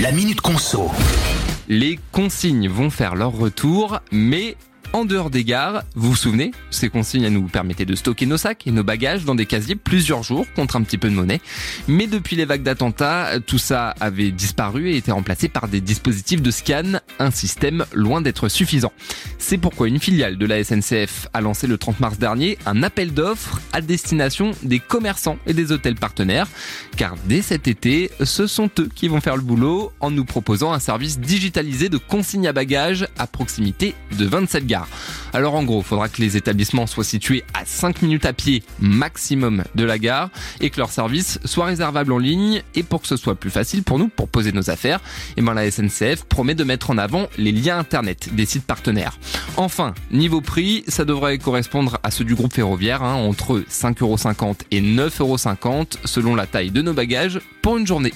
La Minute Conso. Les consignes vont faire leur retour, mais en dehors des gares. Vous vous souvenez, ces consignes nous permettaient de stocker nos sacs et nos bagages dans des casiers plusieurs jours contre un petit peu de monnaie. Mais depuis les vagues d'attentats, tout ça avait disparu et été remplacé par des dispositifs de scan, un système loin d'être suffisant. C'est pourquoi une filiale de la SNCF a lancé le 30 mars dernier un appel d'offres à destination des commerçants et des hôtels partenaires. Car dès cet été, ce sont eux qui vont faire le boulot en nous proposant un service digitalisé de consignes à bagages à proximité de 27 gares. Alors en gros, il faudra que les établissements soient situés à 5 minutes à pied maximum de la gare et que leur service soit réservable en ligne et pour que ce soit plus facile pour nous pour poser nos affaires, et eh ben la SNCF promet de mettre en avant les liens internet des sites partenaires. Enfin, niveau prix, ça devrait correspondre à ceux du groupe ferroviaire, hein, entre 5,50€ et 9,50€ selon la taille de nos bagages pour une journée.